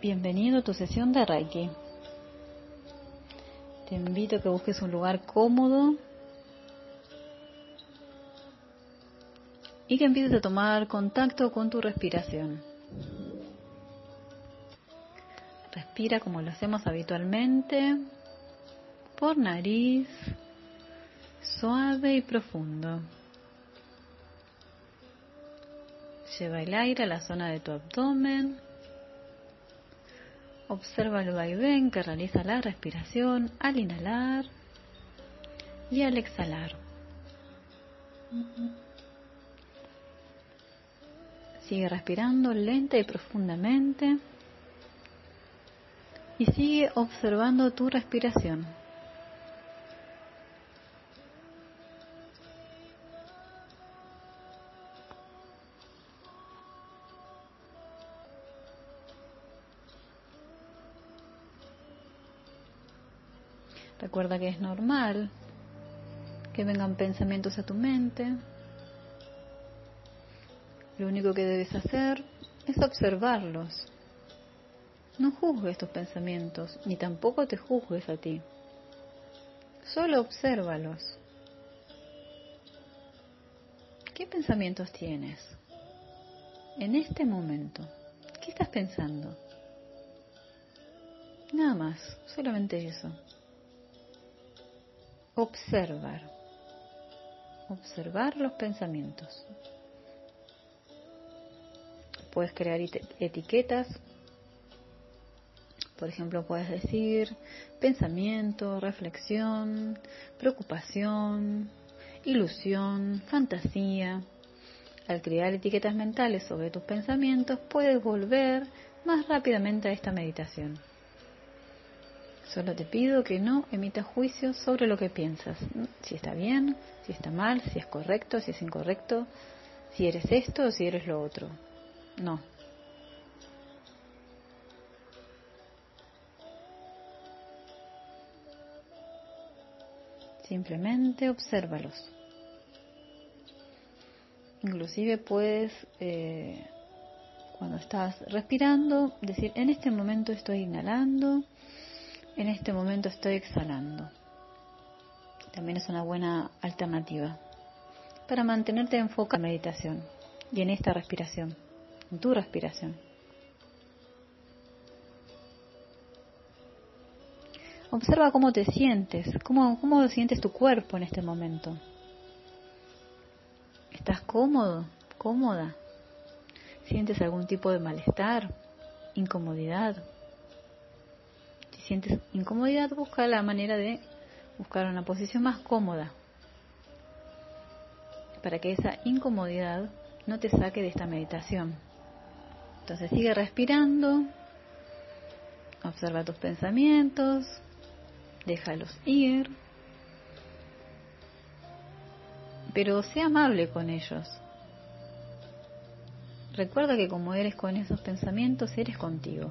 Bienvenido a tu sesión de Reiki. Te invito a que busques un lugar cómodo y que empieces a tomar contacto con tu respiración. Respira como lo hacemos habitualmente, por nariz, suave y profundo. Lleva el aire a la zona de tu abdomen. Observa el vaivén que realiza la respiración al inhalar y al exhalar. Sigue respirando lenta y profundamente y sigue observando tu respiración. Recuerda que es normal que vengan pensamientos a tu mente. Lo único que debes hacer es observarlos. No juzgues tus pensamientos, ni tampoco te juzgues a ti. Solo obsérvalos. ¿Qué pensamientos tienes en este momento? ¿Qué estás pensando? Nada más, solamente eso observar, observar los pensamientos. Puedes crear etiquetas, por ejemplo, puedes decir pensamiento, reflexión, preocupación, ilusión, fantasía. Al crear etiquetas mentales sobre tus pensamientos, puedes volver más rápidamente a esta meditación. Solo te pido que no emitas juicios sobre lo que piensas. Si está bien, si está mal, si es correcto, si es incorrecto, si eres esto o si eres lo otro. No. Simplemente obsérvalos. Inclusive puedes, eh, cuando estás respirando, decir, en este momento estoy inhalando en este momento estoy exhalando. También es una buena alternativa para mantenerte enfocado en la meditación y en esta respiración, en tu respiración. Observa cómo te sientes, cómo, cómo sientes tu cuerpo en este momento. ¿Estás cómodo, cómoda? ¿Sientes algún tipo de malestar, incomodidad? Sientes incomodidad, busca la manera de buscar una posición más cómoda para que esa incomodidad no te saque de esta meditación. Entonces sigue respirando, observa tus pensamientos, déjalos ir, pero sea amable con ellos. Recuerda que como eres con esos pensamientos, eres contigo.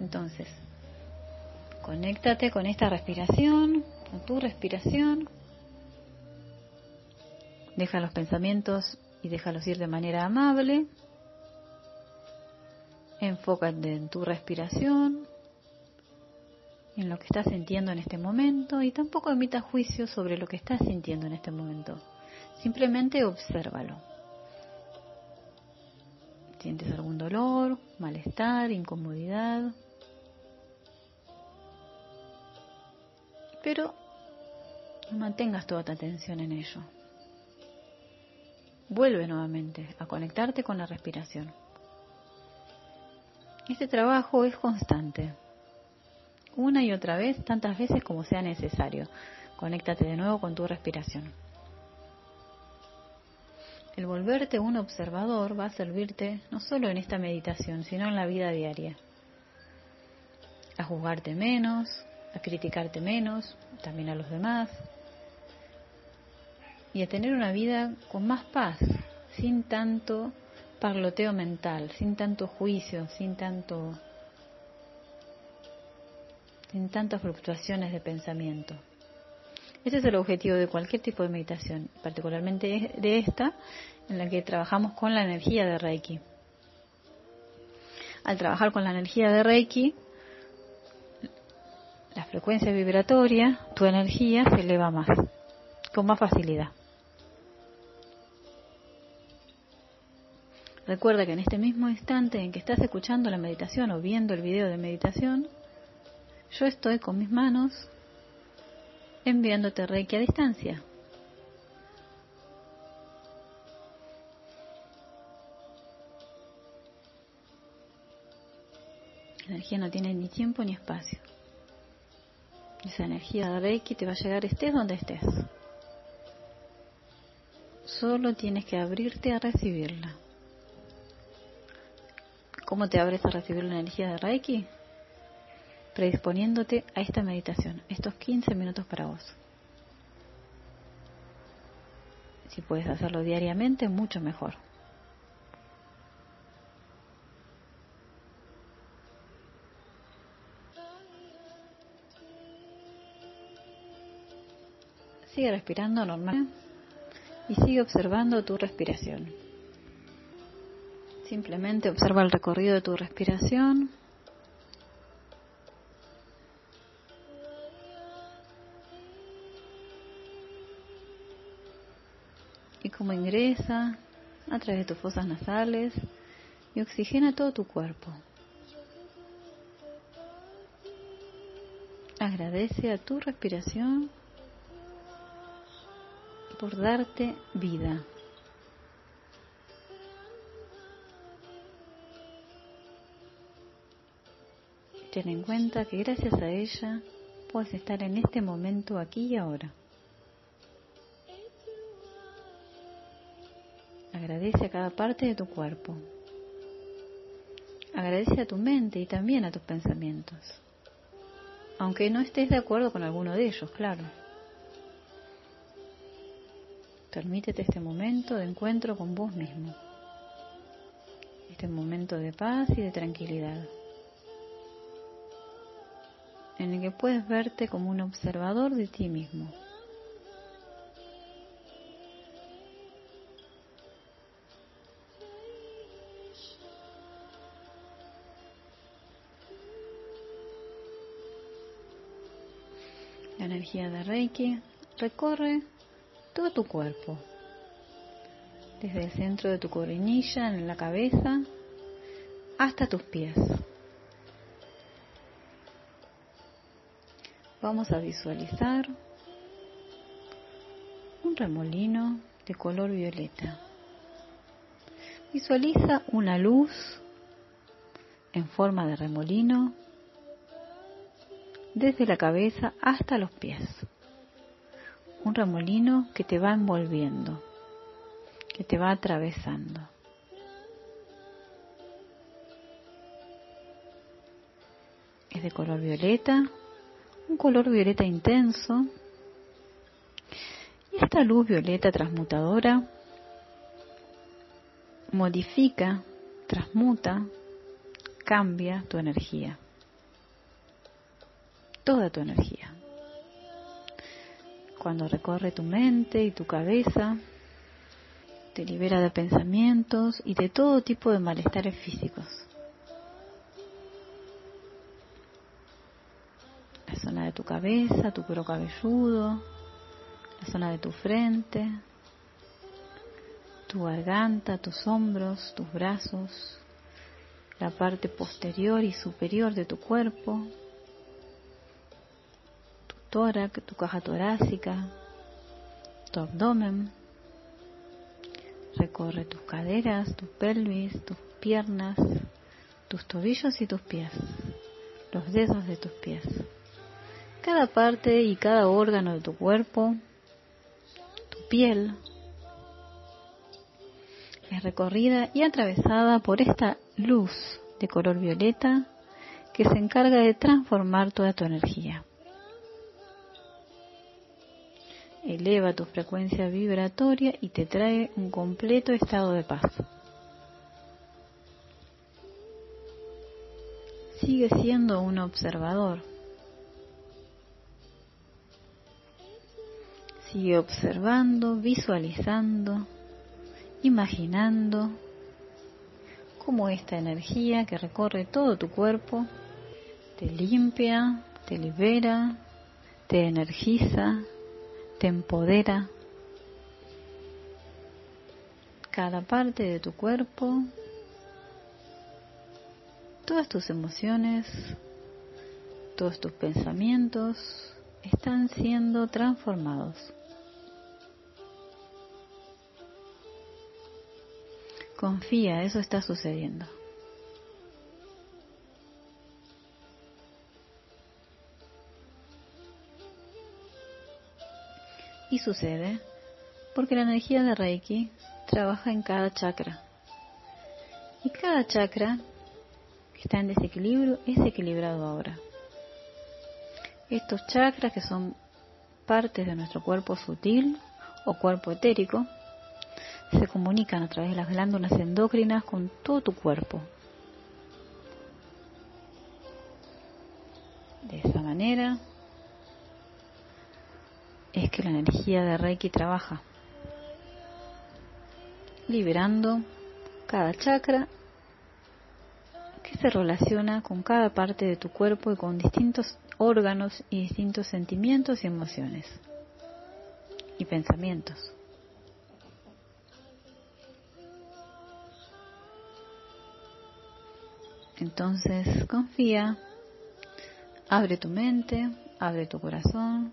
Entonces, Conéctate con esta respiración, con tu respiración. Deja los pensamientos y déjalos ir de manera amable. Enfócate en tu respiración, en lo que estás sintiendo en este momento y tampoco emitas juicios sobre lo que estás sintiendo en este momento. Simplemente obsérvalo. ¿Sientes algún dolor, malestar, incomodidad? Pero mantengas toda tu atención en ello. Vuelve nuevamente a conectarte con la respiración. Este trabajo es constante, una y otra vez, tantas veces como sea necesario. Conéctate de nuevo con tu respiración. El volverte un observador va a servirte no solo en esta meditación, sino en la vida diaria. A juzgarte menos, a criticarte menos, también a los demás, y a tener una vida con más paz, sin tanto parloteo mental, sin tanto juicio, sin tanto sin tantas fluctuaciones de pensamiento. Ese es el objetivo de cualquier tipo de meditación, particularmente de esta, en la que trabajamos con la energía de Reiki. al trabajar con la energía de Reiki, la frecuencia vibratoria, tu energía se eleva más, con más facilidad. Recuerda que en este mismo instante en que estás escuchando la meditación o viendo el video de meditación, yo estoy con mis manos enviándote Reiki a distancia. La energía no tiene ni tiempo ni espacio. Esa energía de Reiki te va a llegar estés donde estés. Solo tienes que abrirte a recibirla. ¿Cómo te abres a recibir la energía de Reiki? Predisponiéndote a esta meditación, estos 15 minutos para vos. Si puedes hacerlo diariamente, mucho mejor. Sigue respirando normal y sigue observando tu respiración. Simplemente observa el recorrido de tu respiración. Y cómo ingresa a través de tus fosas nasales y oxigena todo tu cuerpo. Agradece a tu respiración por darte vida. Ten en cuenta que gracias a ella puedes estar en este momento aquí y ahora. Agradece a cada parte de tu cuerpo. Agradece a tu mente y también a tus pensamientos. Aunque no estés de acuerdo con alguno de ellos, claro. Permítete este momento de encuentro con vos mismo. Este momento de paz y de tranquilidad. En el que puedes verte como un observador de ti mismo. La energía de Reiki recorre todo tu cuerpo, desde el centro de tu coronilla, en la cabeza, hasta tus pies. Vamos a visualizar un remolino de color violeta. Visualiza una luz en forma de remolino desde la cabeza hasta los pies un remolino que te va envolviendo, que te va atravesando. Es de color violeta, un color violeta intenso. Y esta luz violeta transmutadora modifica, transmuta, cambia tu energía. Toda tu energía cuando recorre tu mente y tu cabeza, te libera de pensamientos y de todo tipo de malestares físicos. La zona de tu cabeza, tu cuero cabelludo, la zona de tu frente, tu garganta, tus hombros, tus brazos, la parte posterior y superior de tu cuerpo, tórax, tu caja torácica, tu abdomen. Recorre tus caderas, tu pelvis, tus piernas, tus tobillos y tus pies, los dedos de tus pies. Cada parte y cada órgano de tu cuerpo, tu piel, es recorrida y atravesada por esta luz de color violeta que se encarga de transformar toda tu energía eleva tu frecuencia vibratoria y te trae un completo estado de paz. Sigue siendo un observador. Sigue observando, visualizando, imaginando cómo esta energía que recorre todo tu cuerpo te limpia, te libera, te energiza, te empodera. Cada parte de tu cuerpo, todas tus emociones, todos tus pensamientos están siendo transformados. Confía, eso está sucediendo. Y sucede porque la energía de Reiki trabaja en cada chakra. Y cada chakra que está en desequilibrio es equilibrado ahora. Estos chakras que son partes de nuestro cuerpo sutil o cuerpo etérico se comunican a través de las glándulas endócrinas con todo tu cuerpo. De esa manera es que la energía de Reiki trabaja, liberando cada chakra que se relaciona con cada parte de tu cuerpo y con distintos órganos y distintos sentimientos y emociones y pensamientos. Entonces confía, abre tu mente, abre tu corazón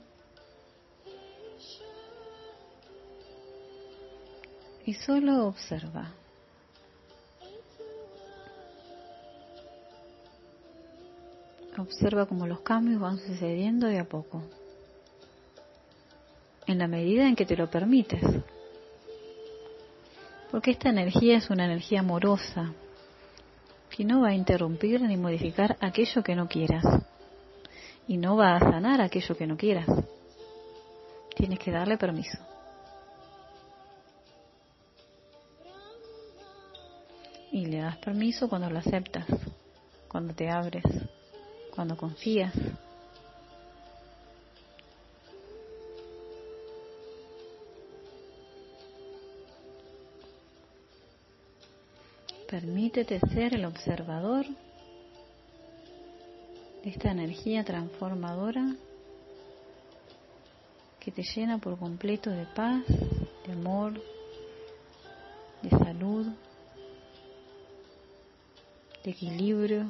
y solo observa. Observa cómo los cambios van sucediendo de a poco, en la medida en que te lo permites. Porque esta energía es una energía amorosa, que no va a interrumpir ni modificar aquello que no quieras. Y no va a sanar aquello que no quieras. Tienes que darle permiso. Y le das permiso cuando lo aceptas, cuando te abres, cuando confías. Permítete ser el observador de esta energía transformadora que te llena por completo de paz, de amor, de salud, de equilibrio.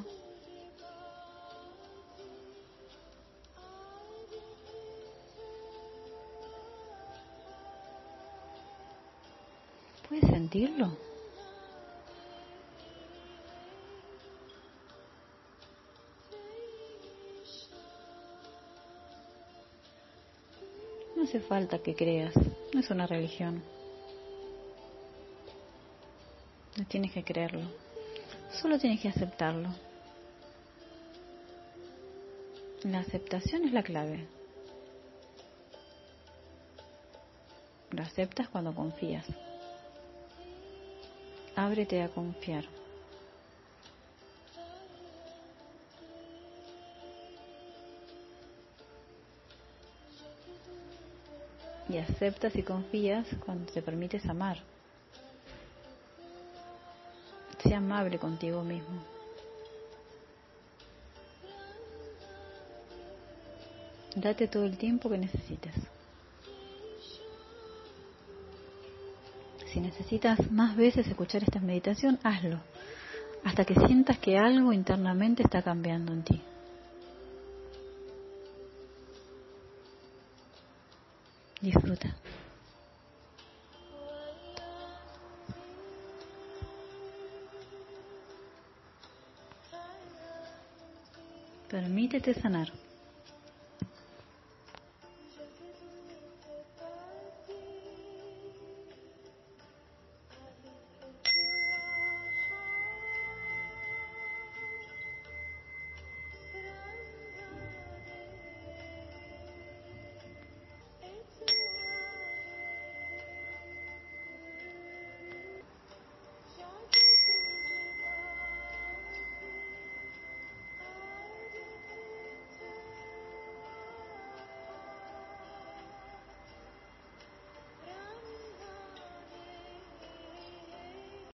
¿Puedes sentirlo? hace falta que creas, no es una religión. No tienes que creerlo, solo tienes que aceptarlo. La aceptación es la clave. Lo aceptas cuando confías. Ábrete a confiar. y aceptas y confías cuando te permites amar. Amable contigo mismo. Date todo el tiempo que necesites. Si necesitas más veces escuchar esta meditación, hazlo, hasta que sientas que algo internamente está cambiando en ti. Disfruta. Permítete sanar.